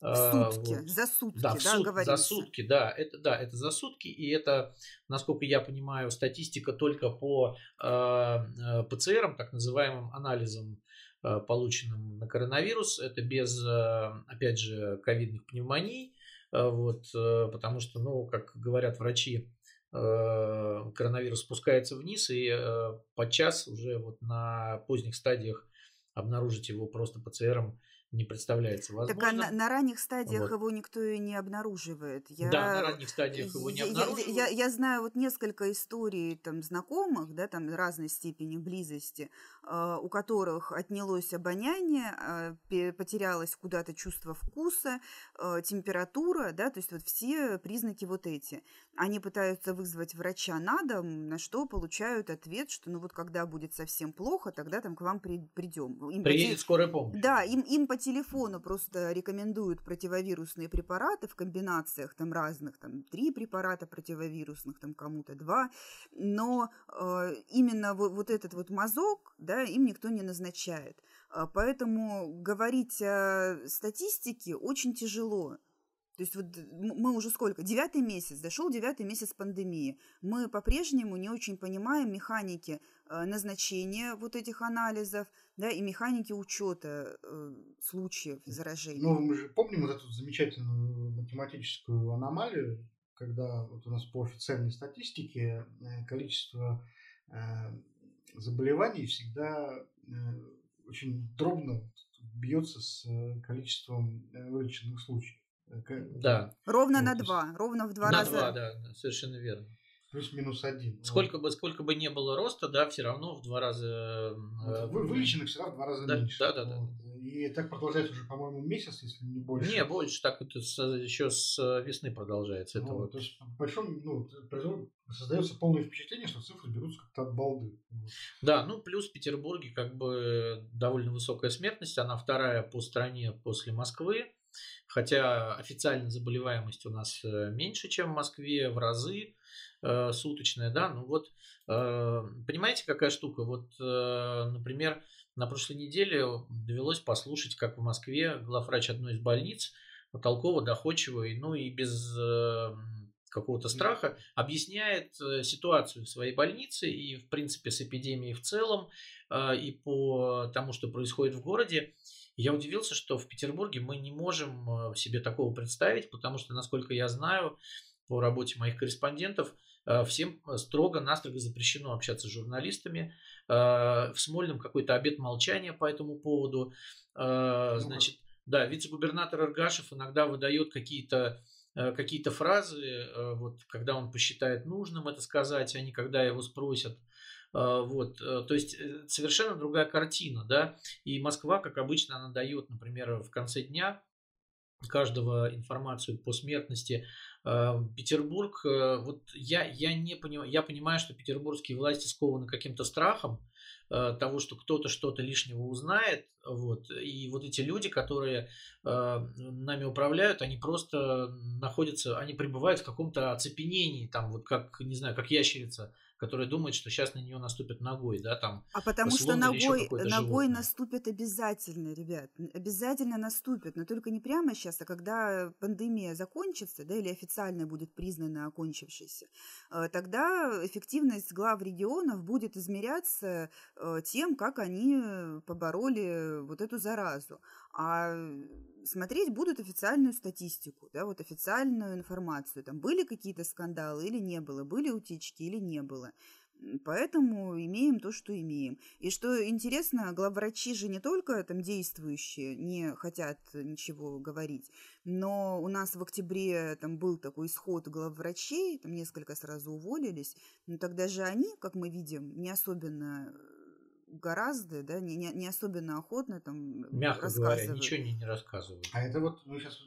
В А, сутки, вот. за сутки, Да, да, в сут- за сутки, да, это да, это за сутки, и это, насколько я понимаю, статистика только по э, э, ПЦРам, так называемым анализам, э, полученным на коронавирус. Это без, э, опять же, ковидных пневмоний, э, вот, э, потому что, ну, как говорят врачи, э, коронавирус спускается вниз, и э, подчас уже вот на поздних стадиях обнаружить его просто ПЦРом не представляется возможным. Так а на, на ранних стадиях Вот. его никто и не обнаруживает. Я, Да, на ранних стадиях его не я- я- обнаруживают. Я, я знаю вот несколько историй там знакомых, да, там разной степени близости, э, у которых отнялось обоняние, э, потерялось куда-то чувство вкуса, э, температура, да, то есть вот все признаки вот эти. Они пытаются вызвать врача на дом, на что получают ответ, что ну вот когда будет совсем плохо, тогда там к вам при- придем. Им Приедет скорая помощь. да, им, им телефону просто рекомендуют противовирусные препараты в комбинациях там разных, там три препарата противовирусных, там кому-то два, но э, именно вот, вот этот вот мазок, да, им никто не назначает. А, Поэтому говорить о статистике очень тяжело. То есть вот м- мы уже сколько? Девятый месяц, дошел девятый месяц пандемии. Мы по-прежнему не очень понимаем механики э, назначения вот этих анализов, да, и механики учета э, случаев заражения. Ну, мы же помним вот эту замечательную математическую аномалию, когда вот у нас по официальной статистике э, количество э, заболеваний всегда э, очень дробно бьется с э, количеством э, вылеченных случаев. Э, к- Да, ровно ну, на два, ровно в два на раза. два, да, да, совершенно верно. Плюс-минус один. Сколько бы, сколько бы не было роста, да, все равно в два раза... Э, Вы- Вылеченных всегда в два раза Да, меньше. да, да, да. И так продолжается уже, по-моему, месяц, если не больше. Не, больше, так это с- еще с весны продолжается. Это Вот. То есть, по большому, ну, создается полное впечатление, что цифры берутся как-то от балды. Да, ну плюс в Петербурге как бы довольно высокая смертность, она вторая по стране после Москвы, хотя официально заболеваемость у нас э, меньше, чем в Москве, в разы э, суточная, да, ну вот, э, понимаете, какая штука, вот, э, например, на прошлой неделе довелось послушать, как в Москве главврач одной из больниц, толково, доходчиво, ну и без э, какого-то страха объясняет э, ситуацию в своей больнице и, в принципе, с эпидемией в целом, э, и по тому, что происходит в городе. Я удивился, что в Петербурге мы не можем э, себе такого представить, потому что, насколько я знаю, по работе моих корреспондентов, э, всем строго-настрого запрещено общаться с журналистами. Э, В Смольном какой-то обет молчания по этому поводу. Э, Ну, Значит, да, вице-губернатор Иргашев иногда выдает какие-то э, какие-то фразы, э, вот, когда он посчитает нужным это сказать, а не когда его спросят. Э, Вот, э, то есть э, совершенно другая картина, да, и Москва, как обычно, она дает, например, в конце дня каждого информацию по смертности. Э, Петербург, э, вот я, я не понимаю, я понимаю, что петербургские власти скованы каким-то страхом того, что кто-то что-то лишнего узнает, вот, и вот эти люди, которые э, нами управляют, они просто находятся, они пребывают в каком-то оцепенении, там, вот как, не знаю, как ящерица, которая думает, что сейчас на нее наступят ногой, да, там. А потому что ногой, ногой наступят обязательно, ребят, обязательно наступят, но только не прямо сейчас, а когда пандемия закончится, да, или официально будет признана окончившейся, э, тогда эффективность глав регионов будет измеряться э, тем, как они побороли вот эту заразу. А смотреть будут официальную статистику, да, вот официальную информацию. Там были какие-то скандалы или не было, были утечки или не было. Поэтому имеем то, что имеем. И что интересно, главврачи же не только там действующие не хотят ничего говорить, но у нас в октябре там был такой исход главврачей, там несколько сразу уволились, но тогда же они, как мы видим, не особенно гораздо, да, не, не, не особенно охотно там Мягко говоря, ничего не, не рассказывают. А это вот мы сейчас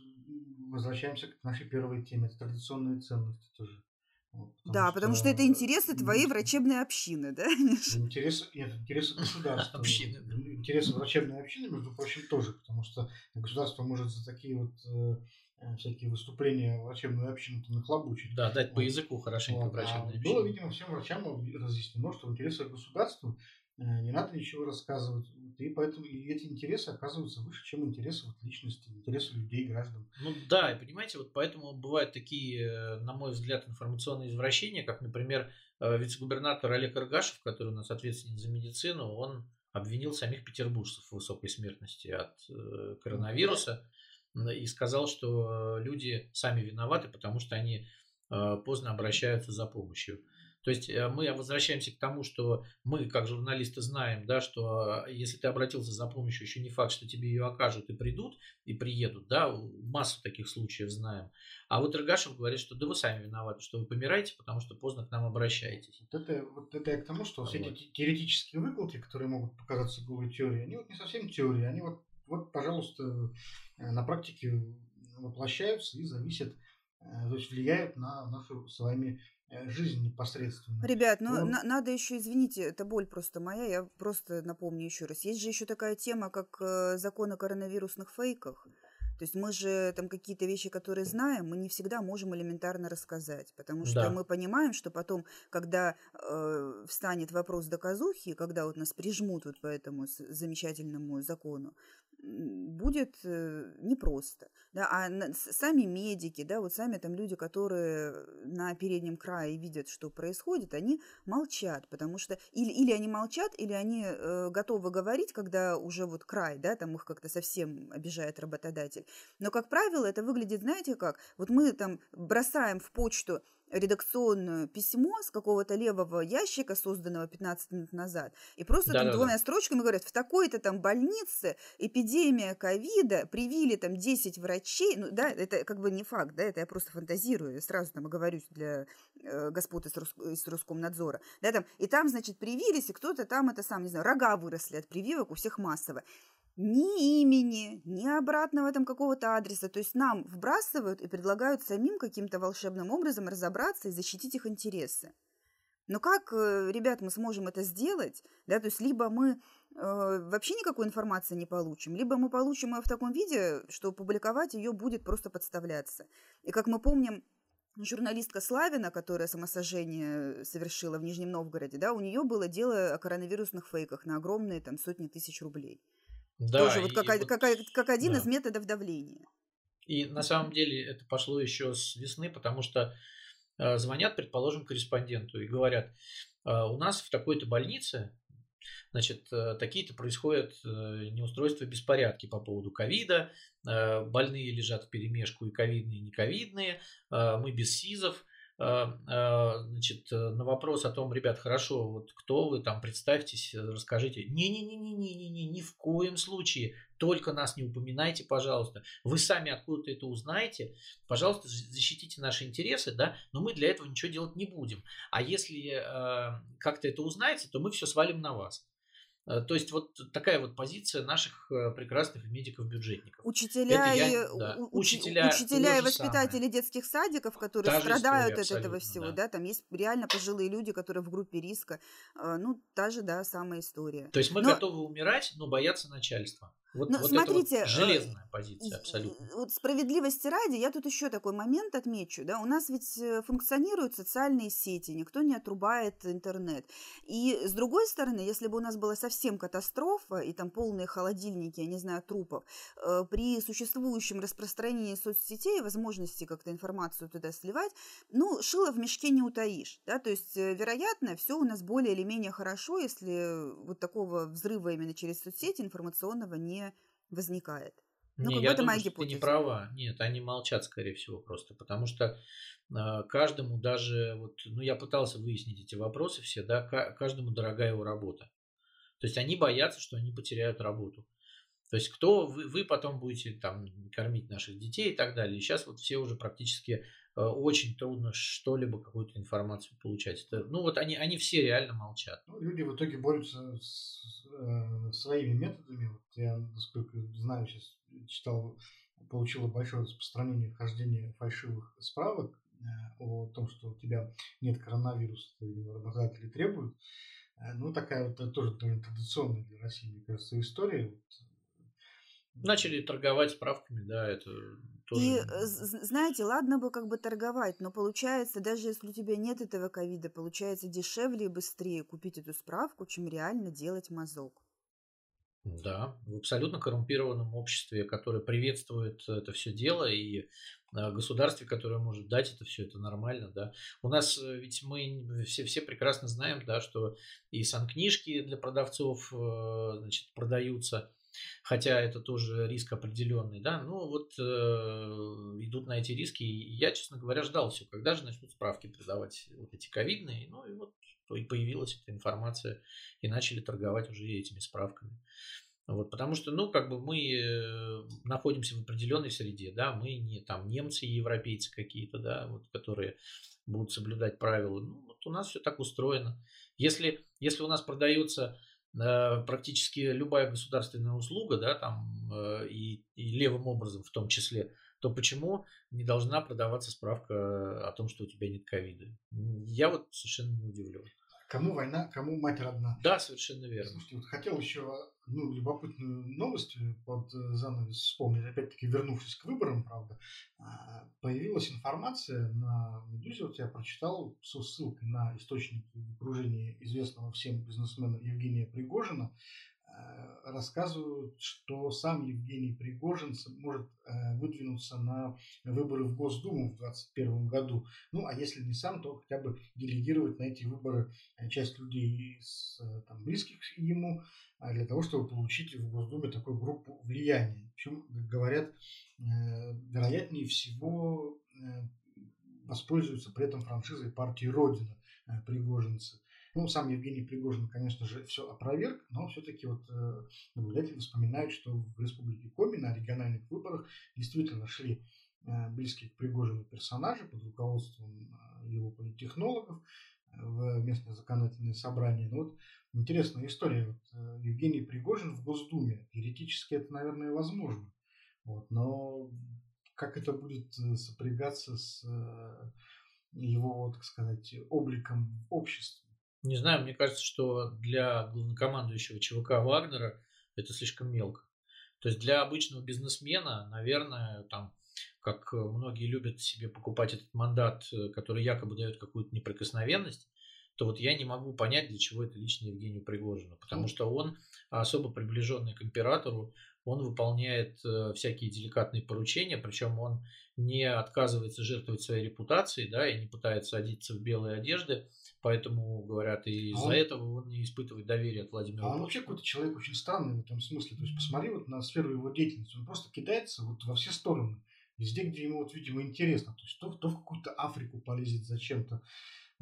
возвращаемся к нашей первой теме, это традиционные ценности тоже. Вот, потому да, что, потому что это интересы твоей врачебной общины, да? *laughs* Интересы, нет, интересы государства. Общины. Интересы врачебной общины, между прочим, тоже, потому что государство может за такие вот э, э всякие выступления врачебную общину нахлобучить. Да, дать вот. по языку хорошенько вот. врачебной а общине. Было, видимо, всем врачам разъяснено, что в интересах государства не надо ничего рассказывать. И поэтому и эти интересы оказываются выше, чем интересы вот личности, интересы людей, граждан. Ну да, и понимаете, вот поэтому бывают такие, э, на мой взгляд, информационные извращения, как, например, э, вице-губернатор Олег Аргашев, который у нас ответственен за медицину, он обвинил самих петербуржцев в высокой смертности от коронавируса и сказал, что люди сами виноваты, потому что они поздно обращаются за помощью. То есть э, мы возвращаемся к тому, что мы, как журналисты, знаем, да, что э, если ты обратился за помощью, еще не факт, что тебе ее окажут и придут, и приедут, да, массу таких случаев знаем. А вот Иргашев говорит, что да вы сами виноваты, что вы помираете, потому что поздно к нам обращаетесь. Вот это, вот это я к тому, что вот. все эти теоретические выкладки, которые могут показаться голой теорией, они вот не совсем теории, они вот, вот, пожалуйста, э, на практике воплощаются и зависят, то есть влияют на нашу с вами жизнь непосредственно. Ребят, ну Он... на- надо еще, извините, это боль просто моя, я просто напомню еще раз. Есть же еще такая тема, как э, закон о коронавирусных фейках. То есть мы же там какие-то вещи, которые знаем, мы не всегда можем элементарно рассказать, потому что да. мы понимаем, что потом, когда э, встанет вопрос доказухи, когда вот нас прижмут вот по этому замечательному закону, будет э, непросто. Да, а сами медики, да, вот сами там люди, которые на переднем крае видят, что происходит, они молчат, потому что или, или они молчат, или они э, готовы говорить, когда уже вот край, да, там их как-то совсем обижает работодатель. Но, как правило, это выглядит, знаете как, вот мы там бросаем в почту редакционное письмо с какого-то левого ящика, созданного 15 минут назад, и просто да, там да, двумя да. строчками говорят, в такой-то там больнице эпидемия ковида, привили там 10 врачей, ну да, это как бы не факт, да, это я просто фантазирую, сразу там оговорюсь для э, господ из, Рус, из Роскомнадзора, да, там, и там, значит, привились, и кто-то там, это сам, не знаю, рога выросли от прививок у всех массово ни имени, ни обратного там какого-то адреса. То есть нам вбрасывают и предлагают самим каким-то волшебным образом разобраться и защитить их интересы. Но как, э, ребят, мы сможем это сделать? Да, то есть либо мы э, вообще никакой информации не получим, либо мы получим ее в таком виде, что публиковать ее будет просто подставляться. И как мы помним, журналистка Славина, которая самосожжение совершила в Нижнем Новгороде, да, у нее было дело о коронавирусных фейках на огромные там сотни тысяч рублей. Да, Тоже вот как, вот, как, как один да. из методов давления. И на самом деле это пошло еще с весны, потому что э, звонят, предположим, корреспонденту и говорят, э, у нас в такой-то больнице, значит, э, такие-то происходят э, неустройства, беспорядки по поводу ковида, э, больные лежат в перемешку и ковидные, и нековидные, э, мы без СИЗов, значит, э, на вопрос о том, ребят, хорошо, вот кто вы там, представьтесь, э, расскажите. Не-не-не-не-не-не, ни в коем случае, только нас не упоминайте, пожалуйста. Вы сами откуда-то это узнаете, пожалуйста, защитите наши интересы, да, но мы для этого ничего делать не будем. А если э, как-то это узнаете, то мы все свалим на вас. Э, то есть вот такая вот позиция наших э, прекрасных медиков-бюджетников. Учителя, я, и, да. у, учителя, учителя и воспитатели самое. детских садиков, которые та страдают от этого всего, да. да, там есть реально пожилые люди, которые в группе риска, э, ну, та же, да, самая история. То есть мы но... готовы умирать, но бояться начальства. Вот, Ну, вот смотрите, это э, вот железная позиция абсолютно. Вот справедливости ради, я тут еще такой момент отмечу. Да? У нас ведь э, функционируют социальные сети, никто не отрубает интернет. И с другой стороны, если бы у нас была совсем катастрофа, и там полные холодильники, я не знаю, трупов, э, при существующем распространении соцсетей, возможности как-то информацию туда сливать, ну, шило в мешке не утаишь. Да? То есть, вероятно, все у нас более или менее хорошо, если вот такого взрыва именно через соцсети информационного не возникает. Ну, Не, я это моя думаю, что ты не гипотеза. права. Нет, они молчат, скорее всего, просто. Потому что а, каждому даже, вот, ну, я пытался выяснить эти вопросы все, да, ка- каждому дорогая его работа. То есть они боятся, что они потеряют работу. То есть кто вы, вы потом будете там кормить наших детей и так далее. И сейчас вот все уже практически э, очень трудно что-либо, какую-то информацию получать. Это, ну вот они, они все реально молчат. Ну, люди в итоге борются с э, своими методами. Я, насколько знаю, сейчас читал, получило большое распространение вхождения фальшивых справок э, о том, что у тебя нет коронавируса, и работодатели требуют. Э, Ну, такая вот э, тоже довольно традиционная для России, мне кажется, история. Начали торговать справками, да, это тоже... И, знаете, ладно бы как бы торговать, но получается, даже если у тебя нет этого ковида, получается дешевле и быстрее купить эту справку, чем реально делать мазок. Да, в абсолютно коррумпированном обществе, которое приветствует это все дело, и э, государстве, которое может дать это все, это нормально, да. У нас э, ведь мы все, все прекрасно знаем, да, что и санкнижки для продавцов, э, значит, продаются, хотя это тоже риск определенный, да. Ну вот э, идут на эти риски, и я, честно говоря, ждал все, когда же начнут справки продавать вот эти ковидные, ну и вот и появилась эта информация, и начали торговать уже этими справками. Вот, потому что, ну, как бы мы э, находимся в определенной среде, да, мы не там немцы и европейцы какие-то, да, вот, которые будут соблюдать правила. Ну, вот у нас все так устроено. Если, если у нас продается э, практически любая государственная услуга, да, там, э, и, и левым образом в том числе, то почему не должна продаваться справка о том, что у тебя нет ковида? Я вот совершенно не удивлен. Кому война, кому мать родна. Да, совершенно верно. Слушайте, вот хотел еще ну, любопытную новость э, под э, занавес вспомнить, опять-таки вернувшись к выборам, правда, а, появилась информация на Медузе, вот я прочитал со ссылкой на источники в окружении известного всем бизнесмена Евгения Пригожина, рассказывают, что сам Евгений Пригожин может э, выдвинуться на выборы в Госдуму в 2021 году. Ну, а если не сам, то хотя бы делегировать на эти выборы э, часть людей из э, там, близких ему, для того, чтобы получить в Госдуме такую группу влияния. Причем, как говорят, э, вероятнее всего э, воспользуются при этом франшизой партии Родина э, Пригожинцы. Ну, сам Евгений Пригожин, конечно же, все опроверг, но все-таки вот э, наблюдатели вспоминают, что в Республике Коми на региональных выборах действительно шли э, близкие к Пригожину персонажи под руководством э, его политтехнологов э, в местное законодательное собрание. Но вот интересная история. Вот, Евгений Пригожин в Госдуме. Теоретически это, наверное, возможно. Вот, но как это будет сопрягаться с его, так сказать, обликом в обществе? Не знаю, мне кажется, что для главнокомандующего ЧВК Вагнера это слишком мелко. То есть для обычного бизнесмена, наверное, там, как многие любят себе покупать этот мандат, э, который якобы дает какую-то неприкосновенность, то вот я не могу понять, для чего это лично Евгению Пригожину. Потому что он особо приближенный к императору, он выполняет э, всякие деликатные поручения, причем он не отказывается жертвовать своей репутацией, да, и не пытается одеться в белые одежды, поэтому, говорят, и из-за А он- этого он не испытывает доверия от Владимира А он вообще какой-то человек очень странный в этом смысле. То есть посмотри вот на сферу его деятельности. Он просто кидается вот во все стороны. Везде, где ему, вот, видимо, интересно. То есть то, то в какую-то Африку полезет зачем-то.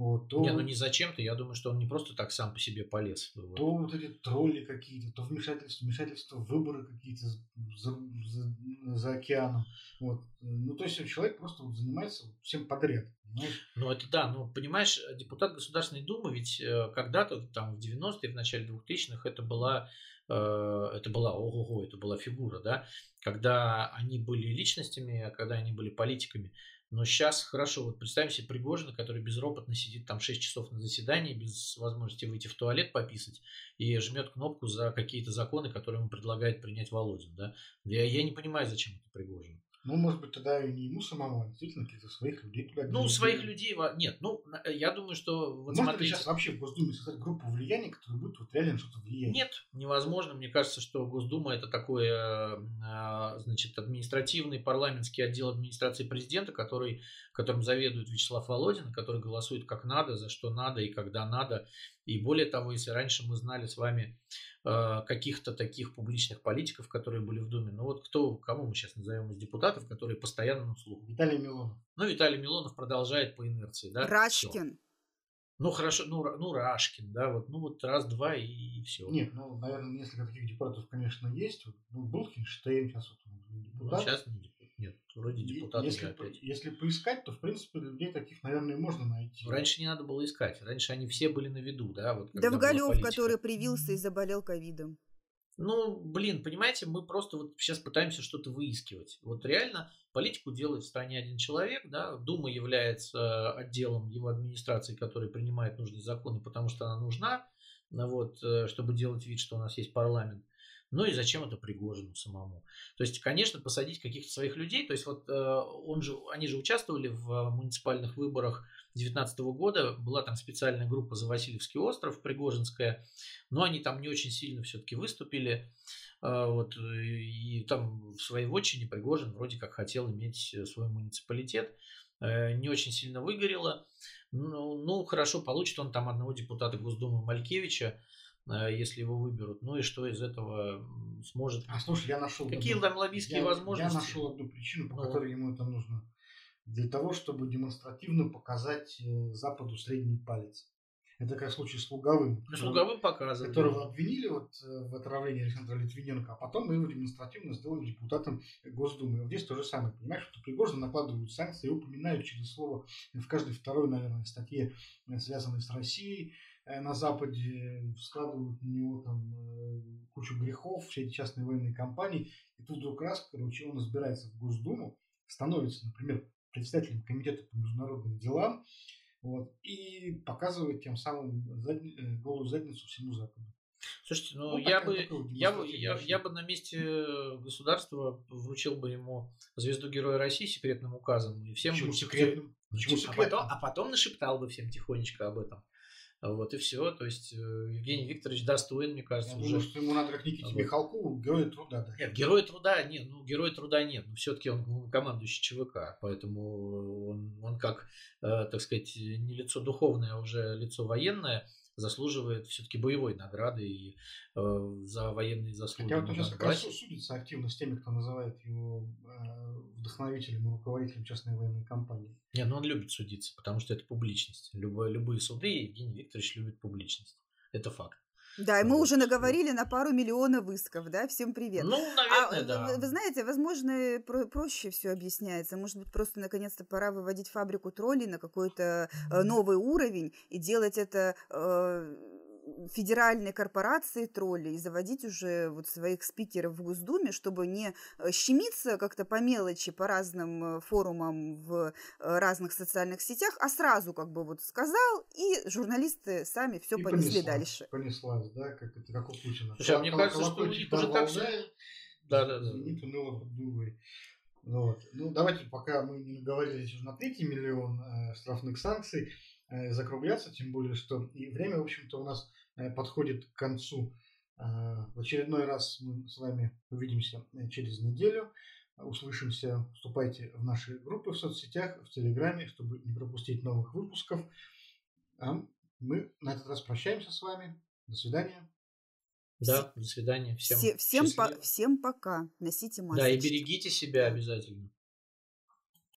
Вот, то, Не, ну не зачем-то, я думаю, что он не просто так сам по себе полез. Вот. то вот эти тролли какие-то, то вмешательство, вмешательство выборы какие-то за, за- за- океаном. Вот. Ну, то есть человек просто вот занимается всем подряд. Понимаешь? Ну, это да, ну, понимаешь, депутат Государственной Думы, ведь э, когда-то, там, в 90-е, в начале 2000-х, это была, э, это была, ого-го, это была фигура, да, когда они были личностями, а когда они были политиками. Но сейчас хорошо, вот представим себе Пригожина, который безропотно сидит там 6 часов на заседании, без возможности выйти в туалет пописать, и жмет кнопку за какие-то законы, которые ему предлагает принять Володин. Да? Я, я не понимаю, зачем это Пригожин. Ну, может быть, тогда и не ему самому, а действительно каких-то своих людей туда Ну, своих людей, нет. Ну, я думаю, что... Вот Можно смотрите... ли сейчас вообще в Госдуме создать группу влияния, которая будет вот реально что-то влиять? Нет, невозможно. Мне кажется, что Госдума это такой, а, значит, административный парламентский отдел администрации президента, который, которым заведует Вячеслав Володин, который голосует как надо, за что надо и когда надо. И более того, если раньше мы знали с вами Э, каких-то таких публичных политиков, которые были в Думе. Ну вот кто, кому мы сейчас назовем из депутатов, которые постоянно на слуху? Виталий Милонов. Ну, Виталий Милонов продолжает по инерции, да? Рашкин. Все. Ну хорошо, ну, ну Рашкин, да, вот, ну вот раз-два и, и все. Нет, ну, наверное, несколько таких депутатов, конечно, есть. Ну, был Хинштейн, сейчас вот он депутат. Ну, сейчас не депутат. Нет, вроде депутаты если, опять. Если поискать, то, в принципе, людей таких, наверное, можно найти. Раньше не надо было искать. Раньше они все были на виду, да? Вот, Довголев, который привился и заболел ковидом. Ну, блин, понимаете, мы просто вот сейчас пытаемся что-то выискивать. Вот реально политику делает в стране один человек, да, Дума является отделом его администрации, который принимает нужные законы, потому что она нужна, вот, э, чтобы делать вид, что у нас есть парламент. Ну и зачем это Пригожину самому? То есть, конечно, посадить каких-то своих людей. То есть, вот э, он же, они же участвовали в муниципальных выборах 2019 года. Была там специальная группа за Васильевский остров, Пригожинская. Но они там не очень сильно все-таки выступили. Э, вот, и там в своей вотчине Пригожин вроде как хотел иметь свой муниципалитет. Э, не очень сильно выгорело. Ну, ну, хорошо, получит он там одного депутата Госдумы Малькевича. Э, если его выберут. Ну и что из этого сможет... А слушай, я нашел... Какие одну, там лоббистские я, возможности? Я нашел одну причину, по ну, которой ему это нужно. Для того, чтобы демонстративно показать э, Западу средний палец. Это как случай с Луговым. С Луговым показывали. Которого обвинили вот э, в отравлении Александра Литвиненко, а потом мы его демонстративно сделали депутатом Госдумы. И вот здесь то же самое. Понимаешь, что Пригожин накладывают санкции, и упоминают через слово в каждой второй, наверное, статье, связанной с Россией. Э, на Западе складывают на него там э, кучу грехов, все эти частные военные компании, и тут вдруг раз, короче, он избирается в Госдуму, становится, например, председателем комитета по международным делам, вот, и показывает тем самым задни, э, голую задницу всему Западу. Слушайте, ну, ну я, бы, я, бы, я, я бы на месте государства вручил бы ему звезду Героя России секретным указом. И всем Почему бы секретным? Почему секретным? А, потом, а потом нашептал бы всем тихонечко об этом. Вот и все. То есть э, Евгений Викторович достоин, мне кажется, Я уже. Думаю, что ему надо как Никите вот. Михалкову герой труда дать. Нет, герой труда нет, ну герой труда нет. Но все-таки он командующий ЧВК, поэтому он, он как, э, так сказать, не лицо духовное, а уже лицо военное заслуживает все-таки боевой награды и э, за военные заслуги. Хотя вот он сейчас как раз судится активно с теми, кто называет его э, вдохновителем и руководителем частной военной компании. Не, ну он любит судиться, потому что это публичность. Любые, любые суды Евгений Викторович любит публичность. Это факт. Да, и мы уже наговорили на пару миллионов исков, да, всем привет. Ну, наверное, а, да. Вы, вы знаете, возможно, про проще все объясняется. Может быть, просто наконец-то пора выводить фабрику троллей на какой-то э, новый уровень и делать это э, федеральные корпорации тролли и заводить уже вот своих спикеров в Госдуме, чтобы не э, щемиться как-то по мелочи по разным э, форумам в э, разных социальных сетях, а сразу как бы вот сказал, и журналисты сами все и понесли понеслась, дальше. Понеслась, да, как это как у Путина. Слушай, а мне кажется, что у них уже так Да, да, да. Звенит уныло под Вот. Ну, давайте, пока мы не говорили уже на третий миллион э, штрафных санкций, э, закругляться, тем более, что и время, в общем-то, у нас подходит к концу. Э, в очередной раз мы с вами увидимся э, через неделю. Услышимся. Вступайте в наши группы в соцсетях, в Телеграме, чтобы не пропустить новых выпусков. А мы на этот раз прощаемся с вами. До свидания. Да, до свидания. Всем, Все, всем, по, всем пока. Носите маски. Да, и берегите себя обязательно.